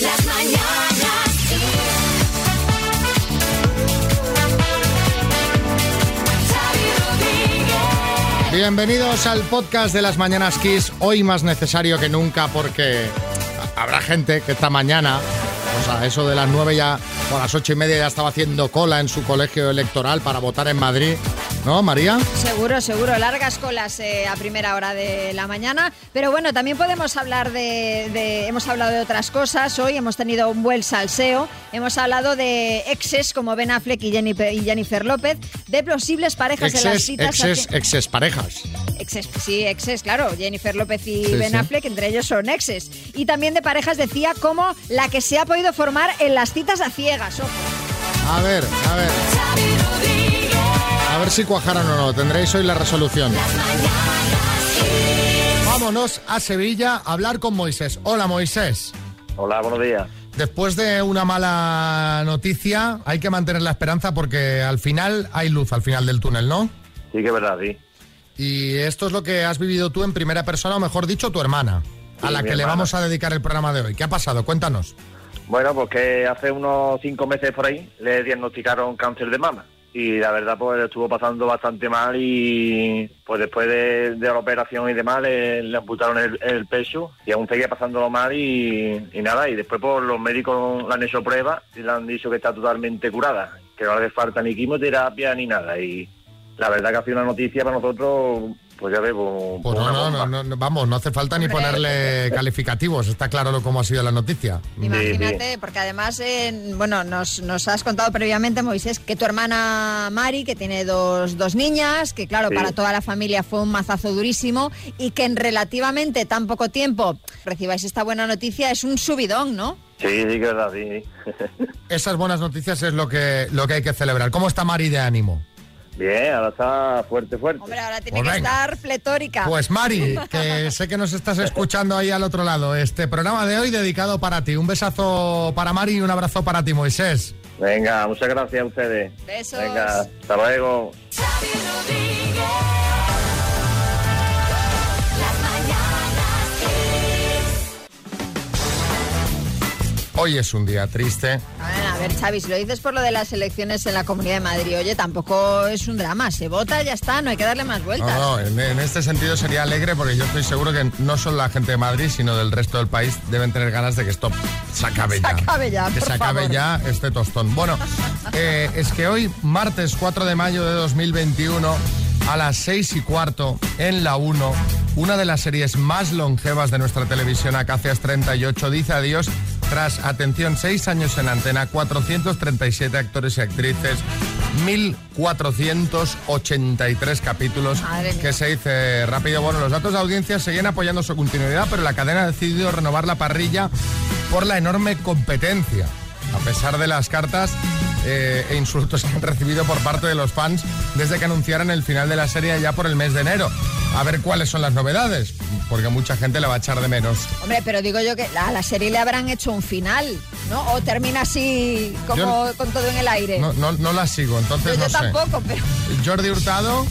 Las mañanas. Bienvenidos al podcast de las Mañanas Kiss, hoy más necesario que nunca porque habrá gente que esta mañana, o sea, eso de las nueve ya, o a las ocho y media ya estaba haciendo cola en su colegio electoral para votar en Madrid, ¿no, María? Seguro, seguro, largas colas eh, a primera hora de la mañana. Pero bueno, también podemos hablar de, de- Hemos hablado de otras cosas. Hoy hemos tenido un buen salseo. Hemos hablado de exes como Ben Affleck y Jennifer, y Jennifer López, de posibles parejas en las citas. exes, exes parejas. Exes, sí, exes, claro. Jennifer López y Sí, Ben sí. Affleck, entre ellos son exes. Y también de parejas, decía, como la que se ha podido formar en las citas a ciegas. Ojo. A ver, a ver. A ver si cuajaron o no, tendréis hoy la resolución. Vámonos a Sevilla a hablar con Moisés. Hola, Moisés. Hola, buenos días. Después de una mala noticia, hay que mantener la esperanza porque al final hay luz al final del túnel, ¿no? Sí que es verdad, sí. Y esto es lo que has vivido tú en primera persona, o mejor dicho, tu hermana, a la que le vamos a dedicar el programa de hoy. ¿Qué ha pasado? Cuéntanos. Bueno, pues que hace unos cinco meses por ahí le diagnosticaron cáncer de mama. Y la verdad, pues estuvo pasando bastante mal y pues después de, de la operación y demás le, amputaron el, el pecho y aún seguía pasándolo mal y, nada. Y después pues los médicos le han hecho pruebas y le han dicho que está totalmente curada, que no le falta ni quimioterapia ni nada. Y la verdad que ha sido una noticia para nosotros, pues ya ves, pues, Pues no, no, no, no, vamos, no hace falta ni ponerle calificativos, está claro lo cómo ha sido la noticia. Imagínate, porque además, eh, bueno, nos, nos has contado previamente, Moisés, que tu hermana Mari, que tiene dos, dos niñas, que claro, Sí. para toda la familia fue un mazazo durísimo, y que en relativamente tan poco tiempo recibáis esta buena noticia, es un subidón, ¿no? Sí, sí que es verdad, sí. Esas buenas noticias es lo que, lo que hay que celebrar. ¿Cómo está Mari de ánimo? Bien, ahora está fuerte, fuerte. Hombre, ahora tiene Pues que venga. estar pletórica. Pues Mari, que sé que nos estás escuchando ahí al otro lado. Este programa de hoy dedicado para ti. Un besazo para Mari y un abrazo para ti, Moisés. Venga, muchas gracias a ustedes. Besos. Venga, hasta luego. Hoy es un día triste. A ver, Xavi, si lo dices por lo de las elecciones en la Comunidad de Madrid, oye, tampoco es un drama, se vota, ya está, no hay que darle más No, vueltas. no, en, en este sentido sería alegre porque yo estoy seguro que no solo la gente de Madrid, sino del resto del país deben tener ganas de que esto se acabe ya. Se acabe ya, Que por se acabe favor. ya este tostón. Bueno, eh, es que hoy, martes 4 de mayo de 2021, a las 6 y cuarto, en la 1, una de las series más longevas de nuestra televisión, Acacias 38, dice adiós tras, atención, 6 años en antena, 437 actores y actrices, 1.483 capítulos, que se dice rápido. Bueno, los datos de audiencia siguen apoyando su continuidad, pero la cadena ha decidido renovar la parrilla por la enorme competencia, a pesar de las cartas eh, e insultos que han recibido por parte de los fans desde que anunciaran el final de la serie ya por el mes de enero. A ver cuáles son las novedades, porque mucha gente la va a echar de menos. Hombre, pero digo yo que a la serie le habrán hecho un final, ¿no? O termina así, como Yo- con todo en el aire. No, no, no la sigo, yo entonces yo no sé. tampoco, pero... Jordi Hurtado,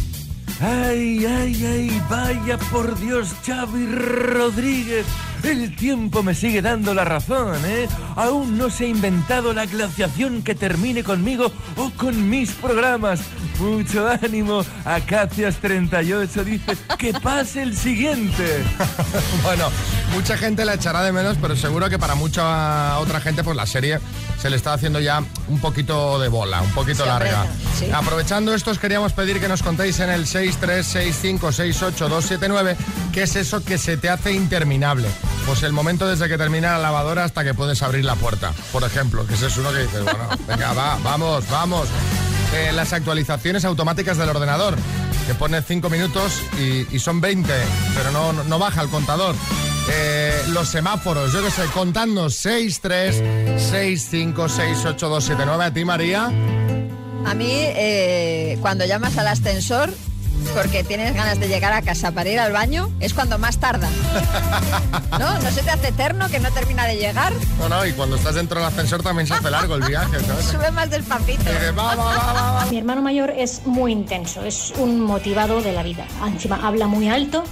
Ay, ay, ay, vaya por Dios, Xavi Rodríguez. El tiempo me sigue dando la razón, ¿eh? Aún no se ha inventado la glaciación que termine conmigo o con mis programas. Mucho ánimo. Acacias 38 dice que pase el siguiente. Bueno, mucha gente la echará de menos, pero seguro que para mucha otra gente, pues la serie se le está haciendo ya un poquito de bola, un poquito Sí, larga. sí. Aprovechando esto, os queríamos pedir que nos contéis en el 636568279 qué es eso que se te hace interminable. Pues el momento desde que termina la lavadora hasta que puedes abrir la puerta, por ejemplo, que ese es uno que dices, bueno, venga, va, vamos, vamos. Eh, las actualizaciones automáticas del ordenador, que pone 5 minutos y, son 20, pero no, no- baja el contador. Eh, los semáforos, yo qué sé, contadnos 6, 3, 6, 5, 6, 8, 2, 7, 9. A ti, María. A mí, eh, cuando llamas al ascensor, porque tienes ganas de llegar a casa para ir al baño, es cuando más tarda. ¿No? ¿No se te hace eterno que no termina de llegar? No, no, y cuando estás dentro del ascensor también se hace largo el viaje, ¿sabes? Sube más despacito. Va, va, va. Mi hermano mayor es muy intenso, es un motivado de la vida. Encima habla muy alto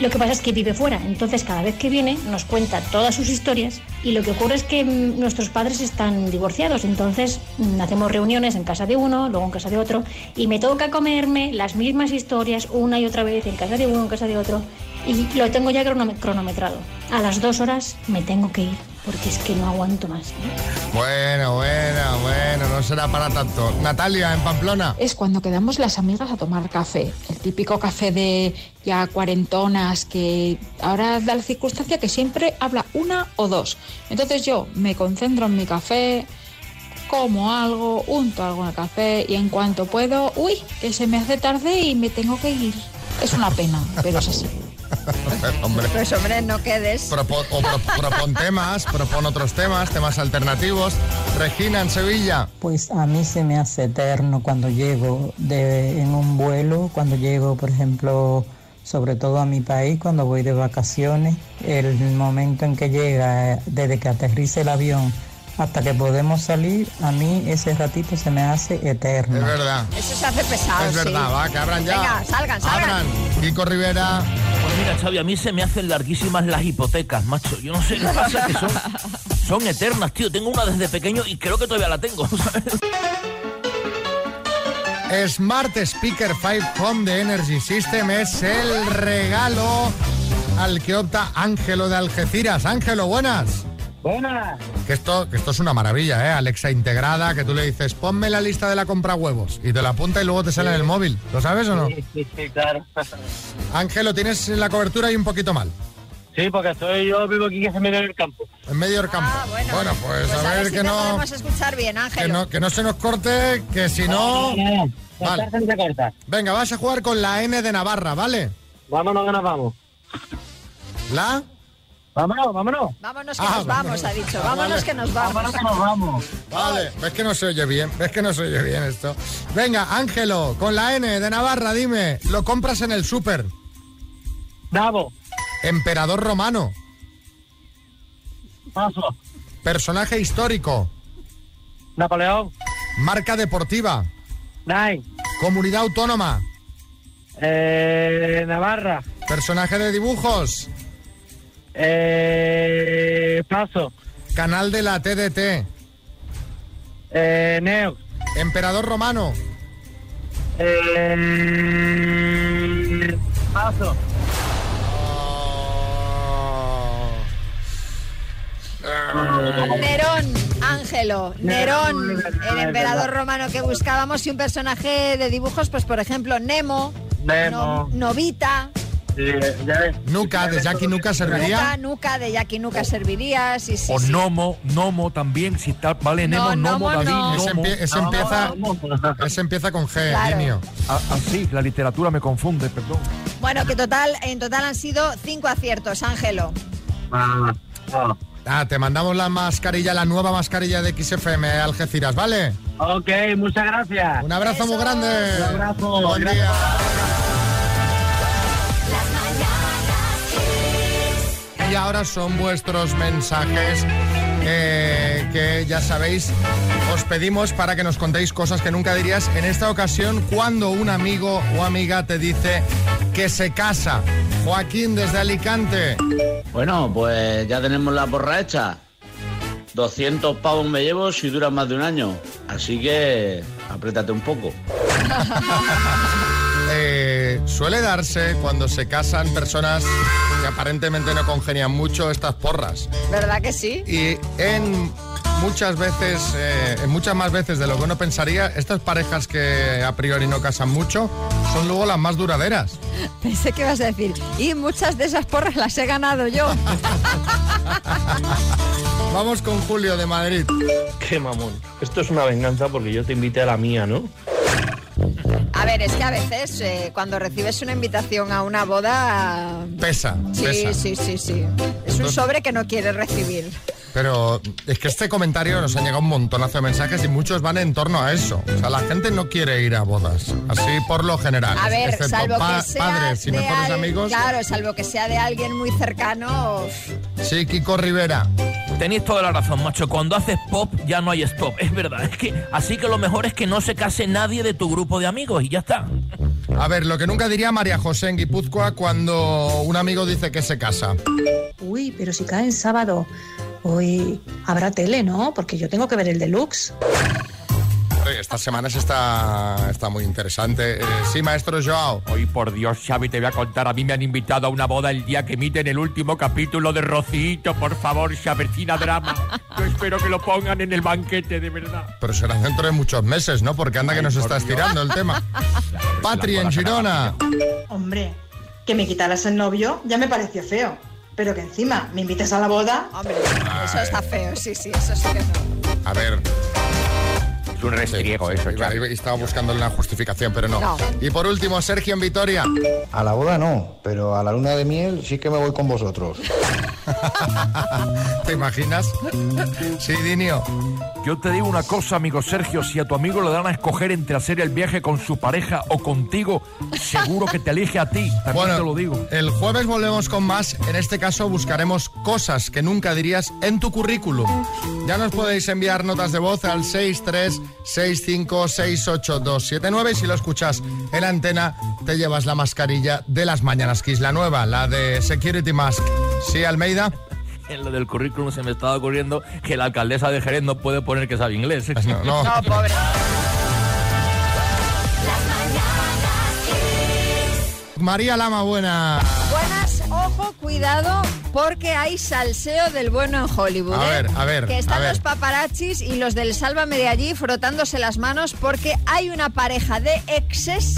Lo que pasa es que vive fuera, entonces cada vez que viene nos cuenta todas sus historias y lo que ocurre es que mm, nuestros padres están divorciados, entonces mm, hacemos reuniones en casa de uno, luego en casa de otro y me toca comerme las mismas historias una y otra vez en casa de uno, en casa de otro y lo tengo ya cronom- cronometrado. A las dos horas me tengo que ir porque es que no aguanto más. ¿eh? Bueno, bueno, bueno, no será para tanto. Natalia, en Pamplona. es cuando quedamos las amigas a tomar café. El típico café de ya cuarentonas que ahora da la circunstancia que siempre habla una o dos. Entonces yo me concentro en mi café, como algo, unto algo en el café y en cuanto puedo, uy, que se me hace tarde y me tengo que ir. Es una pena, pero es así. Hombre. Pues hombre, no quedes. Propo- o pro- propon temas, propon otros temas, temas alternativos. Regina, en Sevilla. Pues a mí se me hace eterno cuando llego de, en un vuelo, cuando llego, por ejemplo, sobre todo a mi país, cuando voy de vacaciones, el momento en que llega, desde que aterriza el avión hasta que podemos salir, a mí ese ratito se me hace eterno. Es verdad. Eso se hace pesado. Es verdad, sí. va, que abran ya. Venga, salgan, salgan. Abran. Kiko Rivera. Pues mira, Xavi, a mí se me hacen larguísimas las hipotecas, macho. Yo no sé qué pasa, que son, son eternas, tío. Tengo una desde pequeño y creo que todavía la tengo, ¿sabes? Smart Speaker 5 Home de Energy System es el regalo al que opta Ángelo de Algeciras. Ángelo, buenas. Buenas. Que esto, que esto es una maravilla, ¿eh? Alexa integrada, que tú le dices, ponme la lista de la compra huevos y te la apunta y luego te sale en el móvil. ¿Lo sabes o no? Sí, sí, sí, claro. Ángelo, tienes la cobertura y un poquito mal. Sí, porque soy yo vivo aquí que se me en el campo. En medio del campo. Ah, bueno. pues, Pues a ver si que te no, podemos escuchar bien, que no. Que no se nos corte, que si no... no, no. Vale. Corta. Venga, vas a jugar con la N de Navarra, ¿vale? Vámonos que nos vamos. ¿La? Vámonos, vámonos. Vámonos que Ah, nos vamos, ha dicho. Ah, Vámonos vale. que nos vamos. Vámonos que nos vamos. Vale, ves que no se oye bien, ves que no se oye bien esto. Venga, Ángelo, con la N de Navarra, dime, lo compras en el súper. Davo. Emperador romano, Paso. personaje histórico, Napoleón. marca deportiva, Nine. comunidad autónoma, Eh, Navarra. personaje de dibujos, Eh, paso. canal de la TDT, Eh, Neo. emperador romano, Eh, paso. Nerón, Ángelo, Nerón, el emperador romano que buscábamos y un personaje de dibujos, pues por ejemplo Nemo, Nemo. No- Novita, Ves. Nuca, de Jackie Nuca Nuca, serviría. Nuca, de Jackie Nuca serviría, sí, sí, O sí. Nomo, Nomo también, si está, vale, Nemo, Nomo, Nomo David, no. Ese, empie- empieza, ese empieza con G, Claro. Linio. Ah, Así, la literatura me confunde, perdón. Bueno, que total, en total han sido cinco aciertos, Ángelo. Ah, ah. Ah, te mandamos la mascarilla, la nueva mascarilla de XFM Algeciras, ¿vale? Ok, muchas gracias. Un abrazo muy grande. Un abrazo, Buen gracias. día. Y ahora son vuestros mensajes eh, que ya sabéis, os pedimos para que nos contéis cosas que nunca dirías. En esta ocasión, cuando un amigo o amiga te dice que se casa. Joaquín desde Alicante. Bueno, pues ya tenemos la porra hecha. 200 pavos me llevo si dura más de un año. Así que apriétate un poco. Suele darse cuando se casan personas que aparentemente no congenian mucho estas porras. ¿Verdad que sí? Y en muchas veces, eh, en muchas más veces de lo que uno pensaría, estas parejas que a priori no casan mucho son luego las más duraderas. Pensé que ibas a decir, y muchas de esas porras las he ganado yo. Vamos con Julio de Madrid. Qué mamón. Esto es una venganza porque yo te invité a la mía, ¿no? A ver, es que a veces eh, cuando recibes una invitación a una boda... Pesa, Sí, pesa. sí, sí, sí. Es un sobre que no quieres recibir. Pero es que este comentario nos han llegado un montonazo de mensajes y muchos van en torno a eso. O sea, la gente no quiere ir a bodas. Así por lo general. A ver, excepto salvo pa- que sea padres y mejores al- amigos. Claro, salvo que sea de alguien muy cercano. Sí, Kiko Rivera. Tenéis toda la razón, macho. Cuando haces pop ya no hay stop. Es verdad. Es que así que lo mejor es que no se case nadie de tu grupo de amigos y ya está. A ver, lo que nunca diría María José en Guipúzcoa cuando un amigo dice que se casa. Uy, pero si cae en sábado, hoy habrá tele, ¿no? Porque yo tengo que ver el deluxe. Oye, Estas semanas está, está muy interesante. Eh, sí, maestro Joao. Hoy, por Dios, Xavi, te voy a contar. A mí me han invitado a una boda el día que emiten el último capítulo de Rocito. Por favor, Xavercina Drama. Yo espero que lo pongan en el banquete, de verdad. Pero será dentro de muchos meses, ¿no? Porque anda que nos está Dios. estirando el tema. Patri en Girona. Hombre, que me quitaras el novio ya me pareció feo. Pero que encima me invites a la boda. Hombre, eso está feo, sí, sí, eso sí que no. A ver. Es un restriego eso, Iba- iba- Estaba buscando una justificación, pero no. No. Y por último, Sergio en Vitoria. A la boda no, pero a la luna de miel sí que me voy con vosotros. ¿Te imaginas? Sí, Dinio. Yo te digo una cosa, amigo Sergio, si a tu amigo le dan a escoger entre hacer el viaje con su pareja o contigo, seguro que te elige a ti, también Bueno, te lo digo. el jueves volvemos con más. En este caso buscaremos cosas que nunca dirías en tu currículum. Ya nos podéis enviar notas de voz al 636568279 y si lo escuchas en la antena te llevas la mascarilla de las Mañanas Kiss, la nueva, la de Security Mask. ¿Sí, Almeida? En lo del currículum se me estaba ocurriendo que la alcaldesa de Jerez no puede poner que sabe inglés. ¿eh? No, no. No, pobre. María Lama, buena. Buenas, ojo, cuidado, porque hay salseo del bueno en Hollywood. A ¿eh? ver, a ver, Que están ver. los paparazzis y los del Sálvame de allí frotándose las manos porque hay una pareja de exes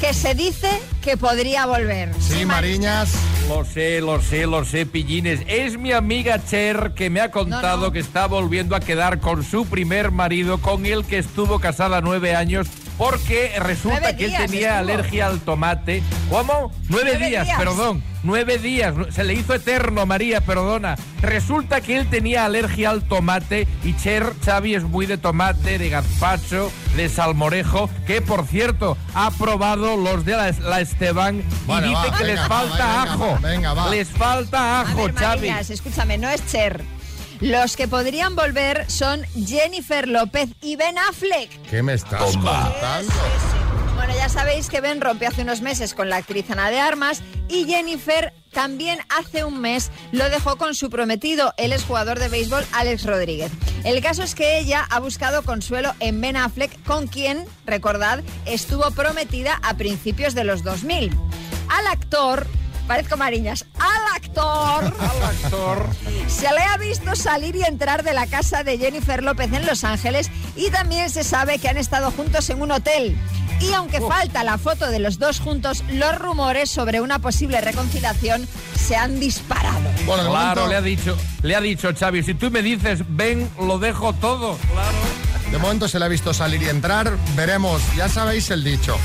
que se dice que podría volver. Sí, Mariñas. Lo sé, lo sé, lo sé, pillines. Es mi amiga Cher que me ha contado No, no. que está volviendo a quedar con su primer marido, con el que estuvo casada nueve años, porque resulta que él tenía estuvo. alergia al tomate. ¿Cómo? Nueve, Nueve días, días. perdón. Nueve días. Se le hizo eterno, María, perdona. Resulta que él tenía alergia al tomate y Cher, Xavi, es muy de tomate, de gazpacho, de salmorejo, que por cierto ha probado los de la, la Esteban Bueno, y dice va, que venga, les va, falta venga, ajo. venga, va. Les falta A ajo, ver, Xavi. Mariñas, escúchame, no es Cher. Los que podrían volver son Jennifer López y Ben Affleck. ¿Qué me estás contando? Bueno, ya sabéis que Ben rompió hace unos meses con la actriz Ana de Armas y Jennifer también hace un mes lo dejó con su prometido, el exjugador de béisbol Alex Rodríguez. El caso es que ella ha buscado consuelo en Ben Affleck, con quien, recordad, estuvo prometida a principios de los 2000. Al actor, parezco Mariñas, al actor, Al actor. se le ha visto salir y entrar de la casa de Jennifer López en Los Ángeles y también se sabe que han estado juntos en un hotel. Y aunque falta la foto de los dos juntos, los rumores sobre una posible reconciliación se han disparado. Bueno, de Claro, momento- le ha dicho, le ha dicho Xavi, si tú me dices, ven, lo dejo todo. Claro. De momento se le ha visto salir y entrar. Veremos, ya sabéis el dicho.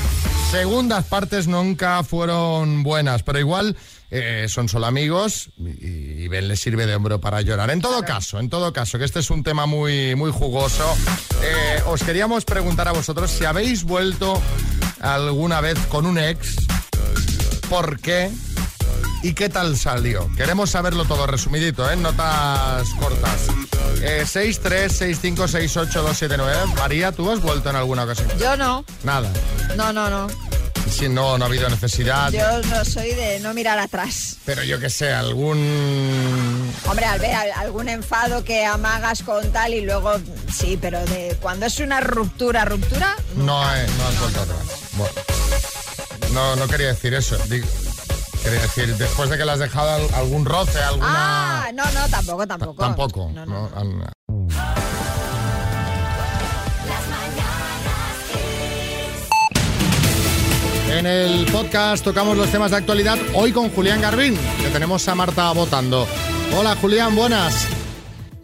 Segundas partes nunca fueron buenas, pero igual eh, son solo amigos y, y Ben le sirve de hombro para llorar. En todo caso, en todo caso, que este es un tema muy, muy jugoso, eh, os queríamos preguntar a vosotros si habéis vuelto alguna vez con un ex, ¿por qué? ¿Y qué tal salió? Queremos saberlo todo resumidito, ¿eh? en notas cortas. Eh, 636568279. María, ¿tú has vuelto en alguna ocasión? Yo no, Nada. no, no, no. Si no, no ha habido necesidad. Yo no soy de no mirar atrás. Pero yo que sé, algún... Hombre, al ver al- algún enfado que amagas con tal y luego sí, pero de cuando es una ruptura, ruptura, No, eh, no has vuelto atrás. Bueno. No, no quería decir eso. Digo, quería decir, después de que le has dejado al- algún roce, alguna... Ah, no, no, tampoco, tampoco. Tampoco. no, al- En el podcast tocamos los temas de actualidad hoy con Julián Garbín, que tenemos a Marta votando. Hola Julián, buenas.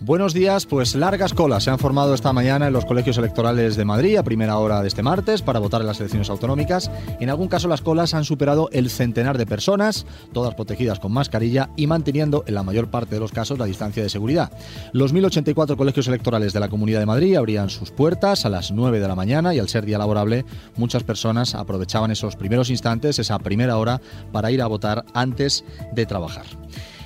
Buenos días, pues largas colas se han formado esta mañana en los colegios electorales de Madrid a primera hora de este martes para votar en las elecciones autonómicas. En algún caso las colas han superado el centenar de personas, todas protegidas con mascarilla y manteniendo en la mayor parte de los casos la distancia de seguridad. Los 1084 colegios electorales de la Comunidad de Madrid abrían sus puertas a las 9 de la mañana y al ser día laborable muchas personas aprovechaban esos primeros instantes, esa primera hora, para ir a votar antes de trabajar.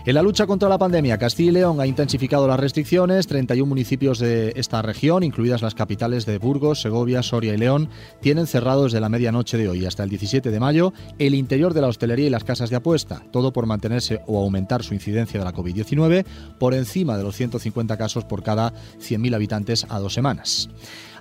En la lucha contra la pandemia, Castilla y León ha intensificado las restricciones. 31 municipios de esta región, incluidas las capitales de Burgos, Segovia, Soria y León, tienen cerrado desde la medianoche de hoy hasta el 17 de mayo el interior de la hostelería y las casas de apuesta. Todo por mantenerse o aumentar su incidencia de la COVID-19 por encima de los 150 casos por cada 100.000 habitantes a dos semanas.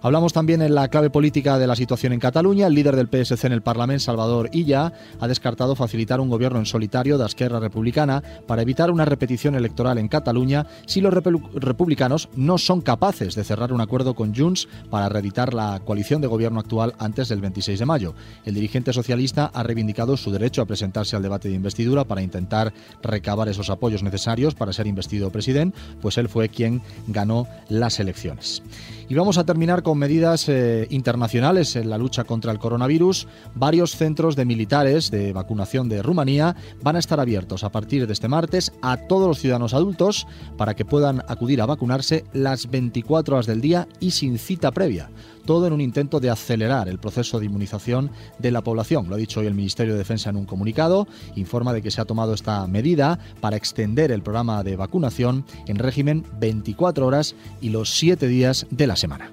Hablamos también en la clave política de la situación en Cataluña. El líder del PSC en el Parlamento, Salvador Illa, ha descartado facilitar un gobierno en solitario de Esquerra Republicana para evitar una repetición electoral en Cataluña si los repu- republicanos no son capaces de cerrar un acuerdo con Junts para reeditar la coalición de gobierno actual antes del 26 de mayo. El dirigente socialista ha reivindicado su derecho a presentarse al debate de investidura para intentar recabar esos apoyos necesarios para ser investido presidente, pues él fue quien ganó las elecciones. Y vamos a terminar con medidas eh, internacionales en la lucha contra el coronavirus. Varios centros de militares de vacunación de Rumanía van a estar abiertos a partir de este martes a todos los ciudadanos adultos para que puedan acudir a vacunarse las 24 horas del día y sin cita previa. Todo en un intento de acelerar el proceso de inmunización de la población. Lo ha dicho hoy el Ministerio de Defensa en un comunicado. Informa de que se ha tomado esta medida para extender el programa de vacunación en régimen 24 horas y los 7 días de la semana.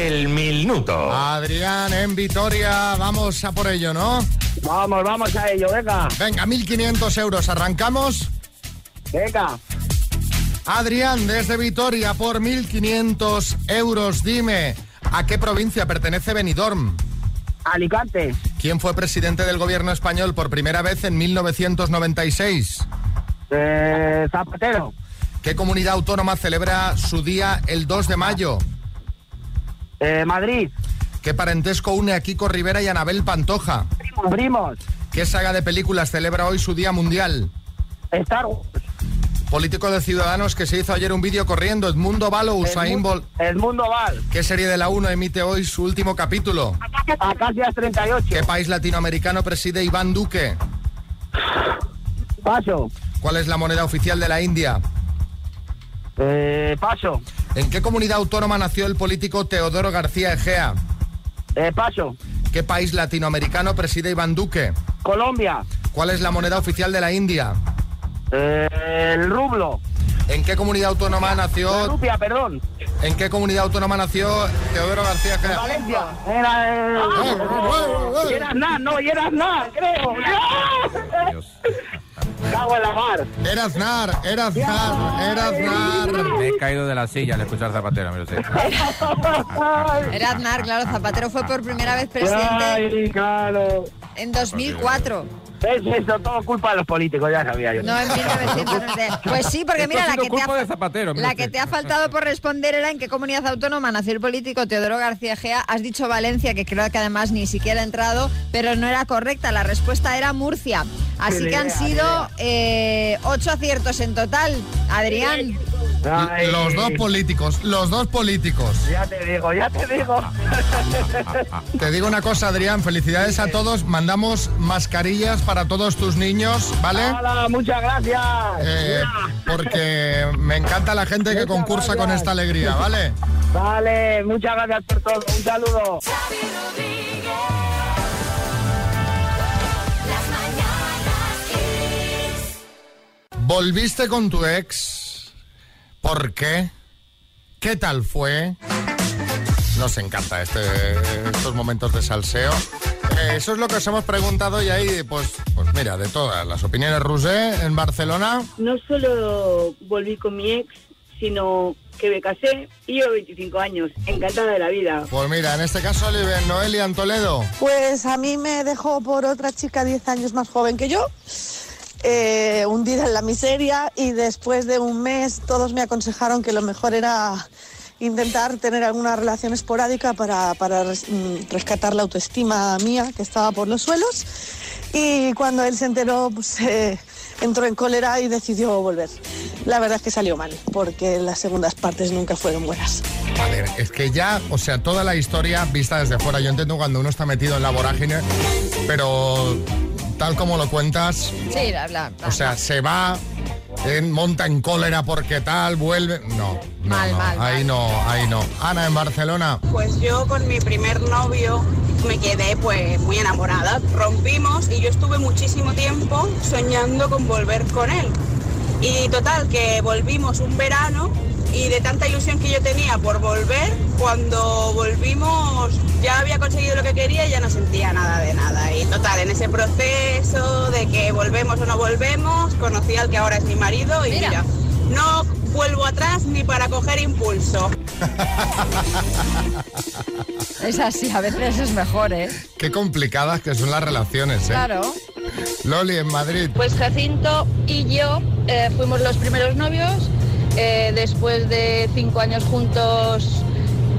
El minuto. Adrián en Vitoria, vamos a por ello, ¿no? Vamos, vamos a ello, venga. Venga, 1.500 euros, ¿arrancamos? Venga. Adrián, desde Vitoria, por 1.500 euros, dime, ¿a qué provincia pertenece Benidorm? Alicante. ¿Quién fue presidente del gobierno español por primera vez en 1996? Eh, Zapatero. ¿Qué comunidad autónoma celebra su día el 2 de mayo? Eh, Madrid. ¿Qué parentesco une a Kiko Rivera y Anabel Pantoja? Primos. ¿Qué saga de películas celebra hoy su día mundial? Star Wars. Político de Ciudadanos que se hizo ayer un vídeo corriendo, Edmundo Val o Usain Bolt. Edmundo Val. ¿Qué serie de la 1 emite hoy su último capítulo? Acacias 38. ¿Qué país latinoamericano preside Iván Duque? Paso. ¿Cuál es la moneda oficial de la India? Eh, paso. ¿En qué comunidad autónoma nació el político Teodoro García Egea? Eh, paso. ¿Qué país latinoamericano preside Iván Duque? Colombia. ¿Cuál es la moneda oficial de la India? Eh, el rublo. ¿En qué comunidad autónoma La nació? rupia, perdón. ¿En qué comunidad autónoma nació Teodoro García Egea? Valencia. Era, eh, y era Aznar, no, y era Aznar, creo. ¡No! Cago en la mar. Era Aznar, era Aznar, era Aznar. Me he caído de la silla al escuchar Zapatero, me lo sé. Era Aznar, claro, Zapatero fue por primera vez presidente Ay, claro. en 2004. Es eso, todo culpa de los políticos, ya sabía yo. No, en 1990. Pues sí, porque Esto mira, la que, te culpa ha, de Zapatero, mire la usted. que te ha faltado por responder era en qué comunidad autónoma nació el político Teodoro García Gea. Has dicho Valencia, que creo que además ni siquiera ha entrado, pero no era correcta. La respuesta era Murcia. Así que han sido eh, ocho aciertos en total. Adrián. Ay, Los dos políticos, los dos políticos. Ya te digo, ya te digo. Te digo una cosa, Adrián, felicidades a todos. Mandamos mascarillas para todos tus niños, ¿vale? Hola, muchas gracias. Eh, porque me encanta la gente que concursa con esta alegría, ¿vale? Vale, muchas gracias por todo. Un saludo. Xavi Rodríguez. Las mañanas Kiss. ¿Volviste con tu ex? ¿Por qué? ¿Qué tal fue? Nos encanta este, estos momentos de salseo. Eh, eso es lo que os hemos preguntado y ahí, pues, pues mira, de todas las opiniones. Rusé, en Barcelona. No solo volví con mi ex, sino que me casé y llevo 25 años, encantada de la vida. Pues mira, en este caso, Oliver, Noelia en Toledo. Pues a mí me dejó por otra chica 10 años más joven que yo, eh, hundida en la miseria y después de un mes todos me aconsejaron que lo mejor era intentar tener alguna relación esporádica para, para res- mm, rescatar la autoestima mía que estaba por los suelos y cuando él se enteró pues eh, entró en cólera y decidió volver. La verdad es que salió mal porque las segundas partes nunca fueron buenas. A ver, es que ya, o sea, toda la historia vista desde fuera, yo entiendo cuando uno está metido en la vorágine, pero tal como lo cuentas, Sí, la, la- o sea, se va, monta en cólera porque tal, vuelve. No, no, Mal, no, mal, ahí no, ahí no. Ana, en Barcelona. Pues yo con mi primer novio me quedé pues muy enamorada. Rompimos y yo estuve muchísimo tiempo soñando con volver con él. Y total, que volvimos un verano y de tanta ilusión que yo tenía por volver, cuando volvimos ya había conseguido lo que quería y ya no sentía nada de nada. Y total, en ese proceso de que volvemos o no volvemos, conocí al que ahora es mi marido y mira, no vuelvo atrás ni para coger impulso. Es así, a veces es mejor, ¿eh? Qué complicadas que son las relaciones, ¿eh? Claro. Loli, en Madrid. Pues Jacinto y yo eh, fuimos los primeros novios. Eh, después de cinco años juntos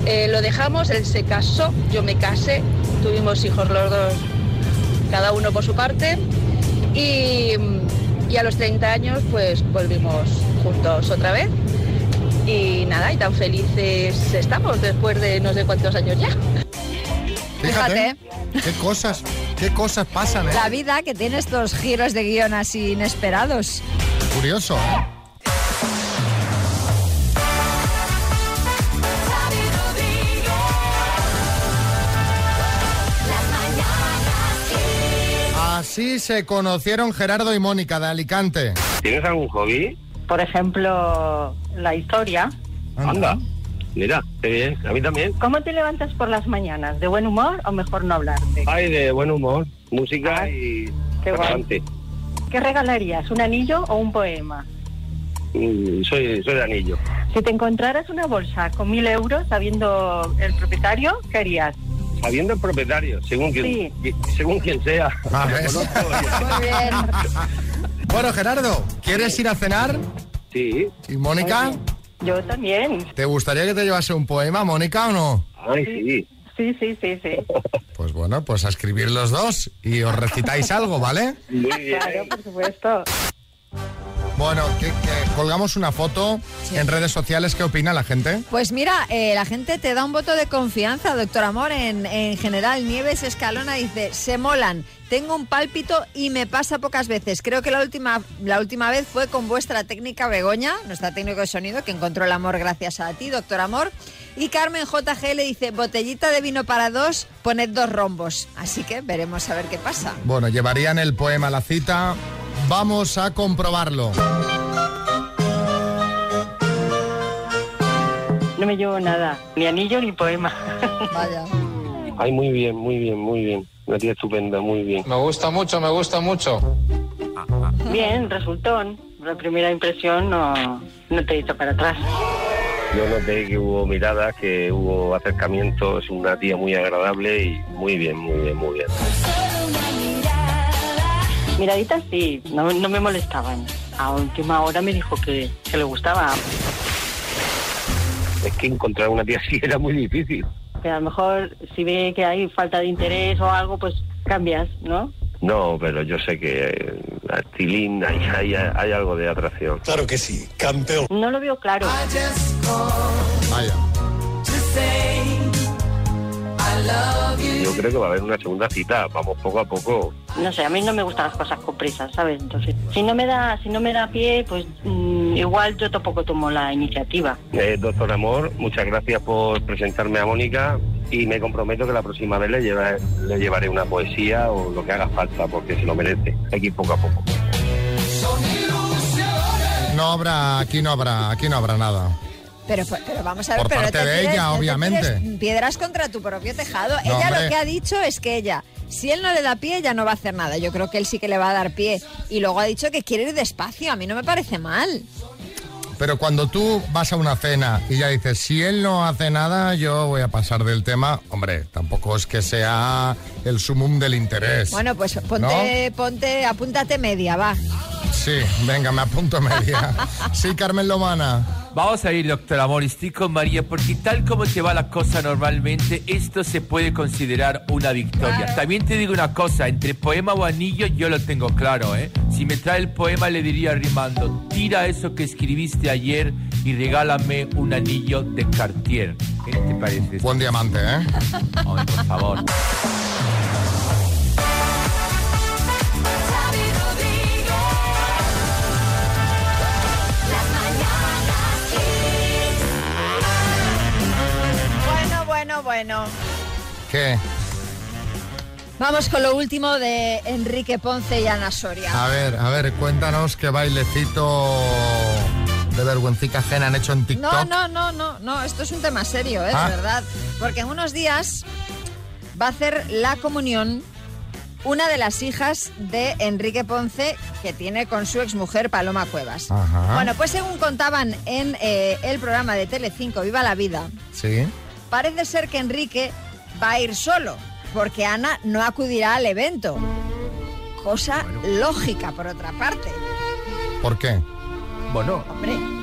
eh, lo dejamos. Él se casó, yo me casé. Tuvimos hijos los dos, cada uno por su parte. Y, y a los 30 años pues volvimos juntos otra vez. Y nada, y tan felices estamos después de no sé cuántos años ya. Fíjate. Qué cosas, qué cosas pasan, ¿eh? La vida que tiene estos giros de guion así inesperados. Curioso, ¿eh? Así se conocieron Gerardo y Mónica de Alicante. ¿Tienes algún hobby? Por ejemplo, la historia. Anda. Mira, qué bien. A mí también. ¿Cómo te levantas por las mañanas? ¿De buen humor o mejor no hablarte? Ay, de buen humor, música y qué guay. ¿Qué regalarías? ¿Un anillo o un poema? Mm, Soy, soy de anillo. Si te encontraras una bolsa con mil euros sabiendo el propietario, ¿qué harías? Sabiendo el propietario, según quien, según quien sea. Ah, Muy bien. Bueno, Gerardo, ¿quieres ir a cenar? Sí. ¿Y Mónica? Yo también. ¿Te gustaría que te llevase un poema, Mónica, o no? Ay, sí. Sí, sí, sí, sí. Pues bueno, pues a escribir los dos y os recitáis algo, ¿vale? Claro, por supuesto. Bueno, que, que colgamos una foto en redes sociales. ¿Qué opina la gente? Pues mira, eh, la gente te da un voto de confianza, doctor Amor. En, en general, Nieves Escalona dice, se molan, tengo un pálpito y me pasa pocas veces. Creo que la última, la última vez fue con vuestra técnica Begoña, nuestra técnico de sonido, que encontró el amor gracias a ti, doctor Amor. Y Carmen JG le dice, botellita de vino para dos, poned dos rombos. Así que veremos a ver qué pasa. Bueno, llevarían el poema a la cita. Vamos a comprobarlo. No me llevo nada, ni anillo ni poema. Vaya. Ay, muy bien, muy bien, muy bien. Una tía estupenda, muy bien. Me gusta mucho, me gusta mucho. Bien, resultón. La primera impresión no, no te hizo para atrás. Yo noté que hubo miradas, que hubo acercamientos, una tía muy agradable y muy bien, muy bien, muy bien. Miraditas sí, no, no me molestaban. A última hora me dijo que, que le gustaba. Es que encontrar una tía así era muy difícil. Que a lo mejor si ve que hay falta de interés o algo, pues cambias, ¿no? No, pero yo sé que eh, a Tilín hay, hay, hay algo de atracción. Claro que sí, campeón. No lo veo claro. Vaya. Yo creo que va a haber una segunda cita. Vamos poco a poco. No sé, a mí no me gustan las cosas con prisas, ¿sabes? Entonces, si no me da, si no me da pie, pues mm, igual yo tampoco tomo la iniciativa. Eh, doctor Amor, muchas gracias por presentarme a Mónica y me comprometo que la próxima vez le, lleva- le llevaré una poesía o lo que haga falta porque se lo merece. Hay que ir poco a poco. No habrá, aquí no habrá, aquí no habrá nada. Pero, pero vamos a ver, Por pero no parte te de tires- ella, no obviamente. Piedras contra tu propio tejado. No, ella hombre. lo que ha dicho es que ella, si él no le da pie, ella no va a hacer nada. Yo creo que él sí que le va a dar pie. Y luego ha dicho que quiere ir despacio. A mí no me parece mal. Pero cuando tú vas a una cena y ya dices, si él no hace nada, yo voy a pasar del tema, hombre, tampoco es que sea el sumum del interés. Bueno, pues ponte, ponte, apúntate media, va. Sí, venga, me apunto media. Sí, Carmen Lomana. Vamos a ir, doctor Amor, estoy con María, porque tal como te va la cosa normalmente, esto se puede considerar una victoria. También te digo una cosa, entre poema o anillo yo lo tengo claro, ¿eh? Si me trae el poema le diría rimando, tira eso que escribiste ayer y regálame un anillo de Cartier. ¿Qué te parece? Buen diamante, ¿eh? Hombre, por favor. Bueno, bueno. ¿Qué? Vamos con lo último de Enrique Ponce y Ana Soria. A ver, a ver, cuéntanos qué bailecito de vergüencica ajena han hecho en TikTok. No, no, no, no, no, esto es un tema serio, ¿eh? Ah. De verdad. Porque en unos días va a hacer la comunión una de las hijas de Enrique Ponce que tiene con su exmujer Paloma Cuevas. Ajá. Bueno, pues según contaban en eh, el programa de Telecinco Viva la Vida, Sí. Parece ser que Enrique va a ir solo, porque Ana no acudirá al evento. Cosa lógica, por otra parte. ¿Por qué? Bueno, Hombre.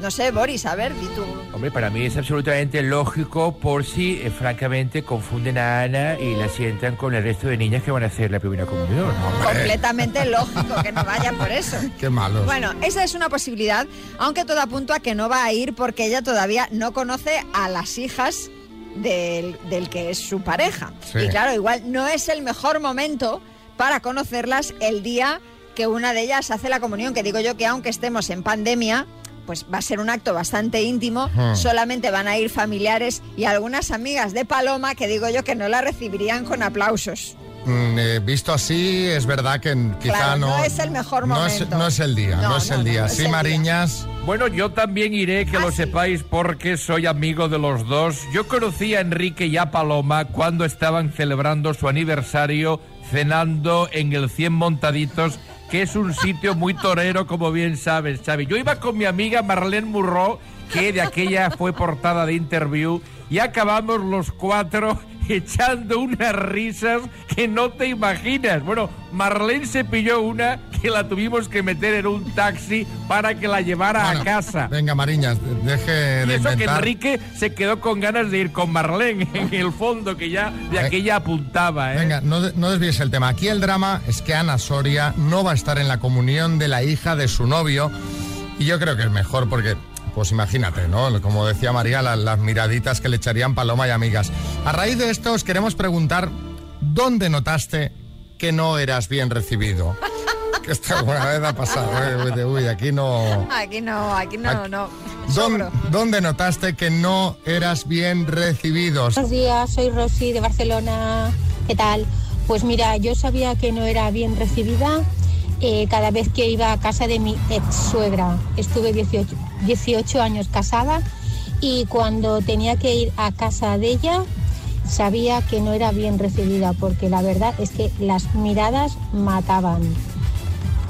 No sé, Boris, a ver, di tú. hombre, para mí es absolutamente lógico por si, eh, francamente, confunden a Ana y la sientan con el resto de niñas que van a hacer la primera comunión. Completamente lógico que no vaya por eso. Qué malo. Bueno, esa es una posibilidad, aunque todo apunta a que no va a ir porque ella todavía no conoce a las hijas del, del que es su pareja. Sí. Y claro, igual no es el mejor momento para conocerlas el día que una de ellas hace la comunión, que digo yo que aunque estemos en pandemia, pues va a ser un acto bastante íntimo, solamente van a ir familiares y algunas amigas de Paloma que digo yo que no la recibirían con aplausos. Mm, eh, visto así, es verdad que n- quizá Claro, no... no es el mejor no es- momento. No es, el día, no, No, es el no, día. sí, el día. Mariñas... Bueno, yo también iré, que lo sepáis, porque soy amigo de los dos. Yo conocí a Enrique y a Paloma cuando estaban celebrando su aniversario cenando en el 100 Montaditos, que es un sitio muy torero, como bien sabes, Xavi. Yo iba con mi amiga Marlene Murró, que de aquella fue portada de interview, y acabamos los cuatro echando unas risas que no te imaginas. Bueno, Marlene se pilló una que la tuvimos que meter en un taxi para que la llevara Bueno, a casa. Venga, Mariñas, deje Y de eso que. Enrique se quedó con ganas de ir con Marlene en el fondo, que ya de aquella apuntaba, ¿eh? Venga, no, no desvíes el tema. Aquí el drama es que Ana Soria no va a estar en la comunión de la hija de su novio. Y yo creo que es mejor porque, pues imagínate, ¿no? Como decía María, la- las miraditas que le echarían Paloma y amigas. A raíz de esto os queremos preguntar, ¿dónde notaste que no eras bien recibido? Que esto alguna vez ha pasado. ¿eh? Uy, aquí no... Aquí no, aquí no, no. ¿Dónde, dónde notaste que no eras bien recibido? Buenos días, soy Rosy de Barcelona. ¿Qué tal? Pues mira, yo sabía que no era bien recibida eh, cada vez que iba a casa de mi ex suegra. Estuve 18, 18 años casada y cuando tenía que ir a casa de ella sabía que no era bien recibida porque la verdad es que las miradas mataban.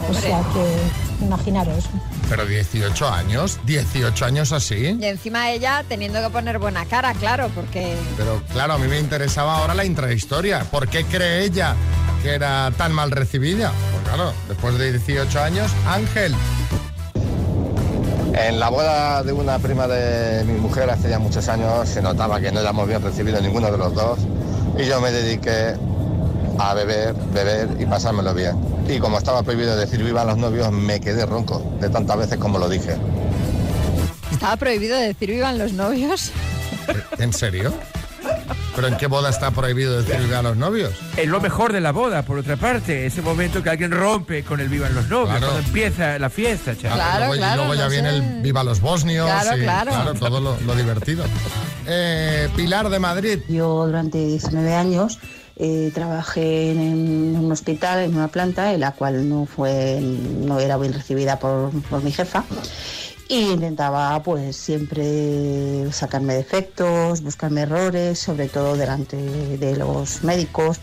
O sea que imaginaros. Pero 18 años, 18 años así. Y encima ella teniendo que poner buena cara, claro, porque Pero claro, a mí me interesaba ahora la intrahistoria. ¿Por qué cree ella que era tan mal recibida? Claro, después de 18 años, Ángel. En la boda de una prima de mi mujer hace ya muchos años se notaba que no éramos bien recibidos ninguno de los dos y yo me dediqué a beber, beber y pasármelo bien. Y como estaba prohibido decir vivan los novios, me quedé ronco de tantas veces como lo dije. estaba prohibido decir vivan los novios. ¿En serio? ¿Pero en qué boda está prohibido decir a los novios? Es lo mejor de la boda, por otra parte, ese momento que alguien rompe con el vivan los novios, Claro. cuando empieza la fiesta, chaval. luego, y luego ya viene el Viva los Bosnios. Claro, y, claro. todo lo, lo divertido. Eh, Pilar de Madrid. Yo durante 19 años eh, trabajé en, un hospital, en una planta, en la cual no fue, no era bien recibida por, por mi jefa. Y intentaba pues siempre sacarme defectos, buscarme errores, sobre todo delante de los médicos.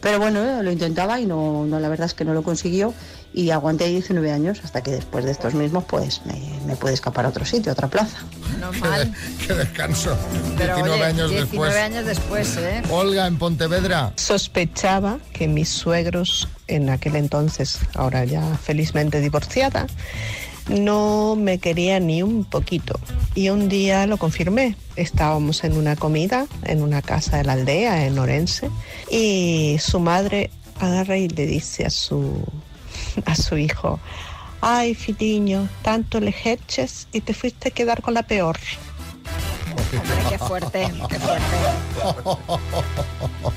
Pero bueno, lo intentaba y no, no, la verdad es que no lo consiguió y aguanté 19 años hasta que después de estos mismos pues me, me pude escapar a otro sitio, a otra plaza. Normal. Qué descanso. Pero 19 oye, años 19 después. años después, ¿eh? Olga en Pontevedra. Sospechaba que mis suegros, en aquel entonces, ahora ya felizmente divorciada, no me quería ni un poquito. Y un día lo confirmé. Estábamos en una comida en una casa de la aldea, en Orense, y su madre agarra y le dice a su, a su hijo, ay, fitiño, tanto le y te fuiste a quedar con la peor. Hombre, qué fuerte, qué fuerte.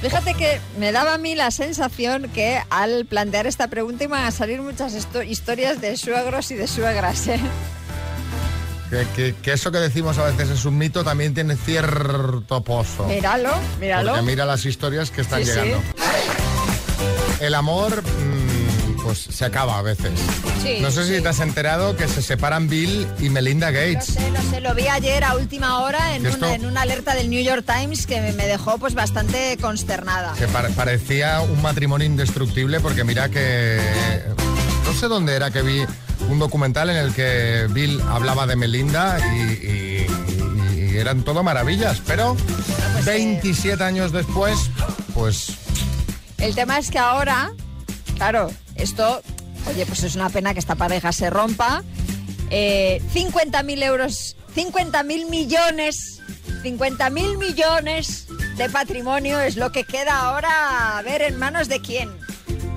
Fíjate que me daba a mí la sensación que al plantear esta pregunta iban a salir muchas historias de suegros y de suegras, ¿eh? Que, que- que eso que decimos a veces es un mito también tiene cierto pozo. Míralo, míralo. Porque mira las historias que están Sí, sí. llegando. El amor, pues se acaba a veces. Sí, no sé si te has enterado que se separan Bill y Melinda Lo Gates. sé, lo sé, lo vi ayer a última hora en, una, en una alerta del New York Times que me, dejó pues bastante consternada. Que pare- parecía un matrimonio indestructible porque mira que... No sé dónde era que vi un documental en el que Bill hablaba de Melinda y, y- y- y eran todo maravillas, pero pues, 27 años después, pues El tema es que ahora, claro, esto, oye, pues es una pena que esta pareja se rompa. Eh, 50.000 euros, 50.000 millones, 50.000 millones de patrimonio es lo que queda ahora a ver en manos de quién.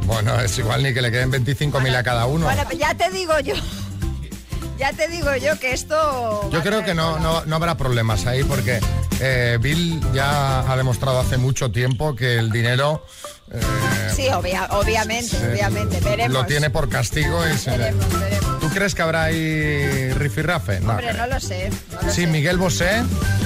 bueno, es igual ni que le queden 25.000 a cada uno. Bueno, pues ya te digo yo, ya te digo yo que esto... Yo creo que no, no, no habrá problemas ahí porque eh, Bill ya ha demostrado hace mucho tiempo que el dinero eh, Sí, obvia- obviamente, Sí. obviamente, veremos. lo tiene por castigo y se... Veremos, veremos. ¿Tú crees que habrá ahí rifirrafe? No. Hombre, no lo sé. no lo Sí, sé. Miguel Bosé.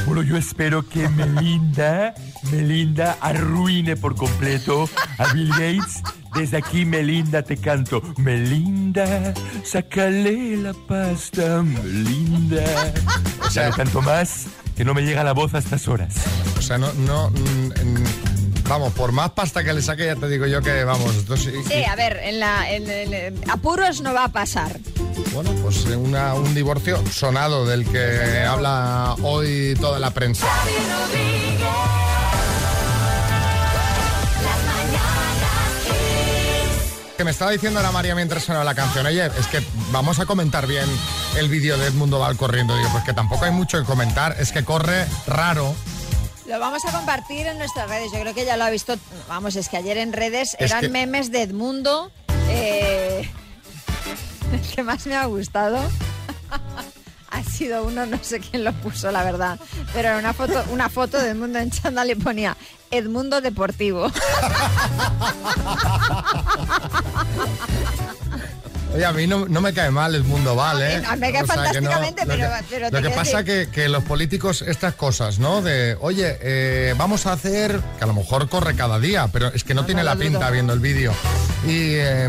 Bueno, yo espero que Melinda, Melinda arruine por completo a Bill Gates. Desde aquí, Melinda, te canto. Melinda, sácale la pasta, Melinda. Ya no canto más, que no me llega la voz a estas horas. O sea, no, no, mm, vamos, por más pasta que le saque, ya te digo yo que, vamos, esto sí. Sí, a ver, en la, en- en- en- apuros no va a pasar. Bueno, pues eh, una- un divorcio sonado del que habla hoy toda la prensa. Que me estaba diciendo ahora María mientras sonaba la canción, oye, es que vamos a comentar bien el vídeo de Edmundo Val corriendo. Digo, pues que tampoco hay mucho que comentar, es que corre raro. Lo vamos a compartir en nuestras redes. Yo creo que ya lo ha visto. Vamos, es que ayer en redes Es eran que- memes de Edmundo. eh, el que más me ha gustado sido uno, no sé quién lo puso, la verdad. Pero era una foto, una foto de Edmundo en chándal y ponía Edmundo Deportivo. Oye, a mí no, no me cae mal el mundo Val, ¿eh? A mí me cae O sea, que no- fantásticamente, lo pero- que- pero te Lo que pasa decir- que, que los políticos, estas cosas, ¿no? De, oye, eh, vamos a hacer, que a lo mejor corre cada día, pero es que no, tiene la pinta viendo el vídeo. Y, eh,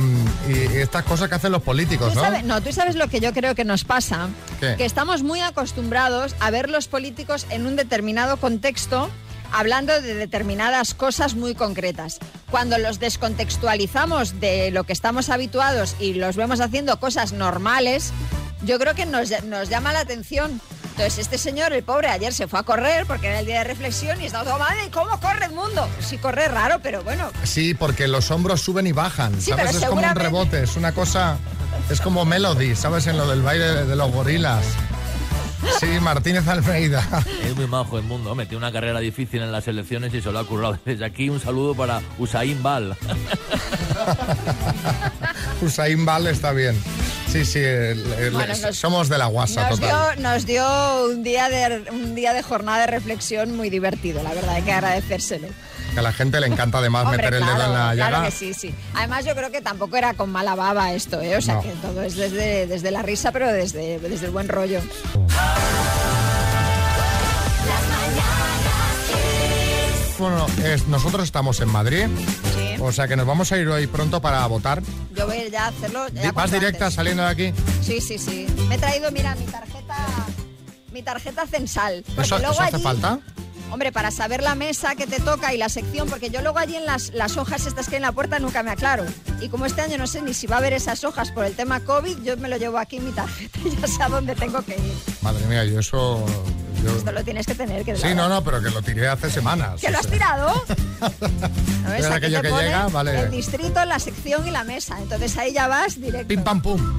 y estas cosas que hacen los políticos, ¿Tú ¿no? sabes, no, tú sabes lo que yo creo que nos pasa. ¿Qué? Que estamos muy acostumbrados a ver los políticos en un determinado contexto hablando de determinadas cosas muy concretas. Cuando los descontextualizamos de lo que estamos habituados y los vemos haciendo cosas normales, yo creo que nos, nos llama la atención. Entonces, este señor, el pobre, ayer se fue a correr porque era el día de reflexión y estaba todo, madre, ¿cómo corre el mundo? Sí, corre raro, pero bueno, Sí, porque los hombros suben y bajan, Sí, ¿sabes? Es como un rebote, es una cosa, es como Melody, ¿sabes? En lo del baile de los gorilas. Sí, Martínez Almeida. Es muy majo el mundo, metió una carrera difícil en las elecciones y se lo ha currado. Desde aquí un saludo para Usain Bal. Usain Bal está bien. Sí, sí, el- el- Bueno, nos- somos de la guasa Nos total. dio, nos dio un, día de, un día de jornada de reflexión muy divertido, la verdad, hay que agradecérselo. Que a la gente le encanta además Hombre, meter el dedo claro, en la claro llaga. que sí, sí. Además, yo creo que tampoco era con mala baba esto, ¿eh? O sea, No. que todo es desde, desde la risa, pero desde, desde el buen rollo. Bueno, es- nosotros estamos en Madrid, Sí. o sea que nos vamos a ir hoy pronto para votar. Yo voy a ir ya a hacerlo. ya ¿Vas directa antes. saliendo de aquí? Sí, sí, sí. Me he traído, mira, mi tarjeta, mi tarjeta censal. Porque ¿Eso, luego eso hace allí- falta? Hombre, para saber la mesa que te toca y la sección, porque yo luego allí en las, las hojas estas que hay en la puerta nunca me aclaro. Y como este año no sé ni si va a haber esas hojas por el tema COVID, yo me lo llevo aquí en mi tarjeta y ya sé a dónde tengo que ir. Madre mía, yo eso... yo- Esto lo tienes que tener. Que Sí, no, no, pero que lo tiré hace semanas. ¿Que lo has tirado? ¿No ves? Aquí aquello te que llega, vale. El distrito, la sección y la mesa. Entonces ahí ya vas directo. Pim pam pum.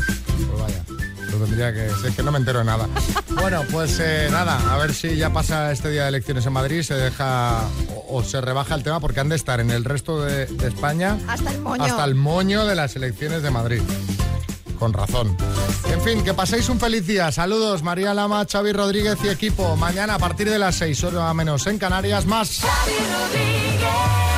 Pues vaya, lo tendría que es que no me entero de nada. Bueno, pues eh, nada, a ver si ya pasa este día de elecciones en Madrid, se deja o, o se rebaja el tema porque han de estar en el resto de, de España Hasta el moño. hasta el moño de las elecciones de Madrid. Con razón. En fin, que paséis un feliz día. Saludos, María Lama, Xavi Rodríguez y equipo. Mañana a partir de las 6 horas menos en Canarias, más. Xavi Rodríguez.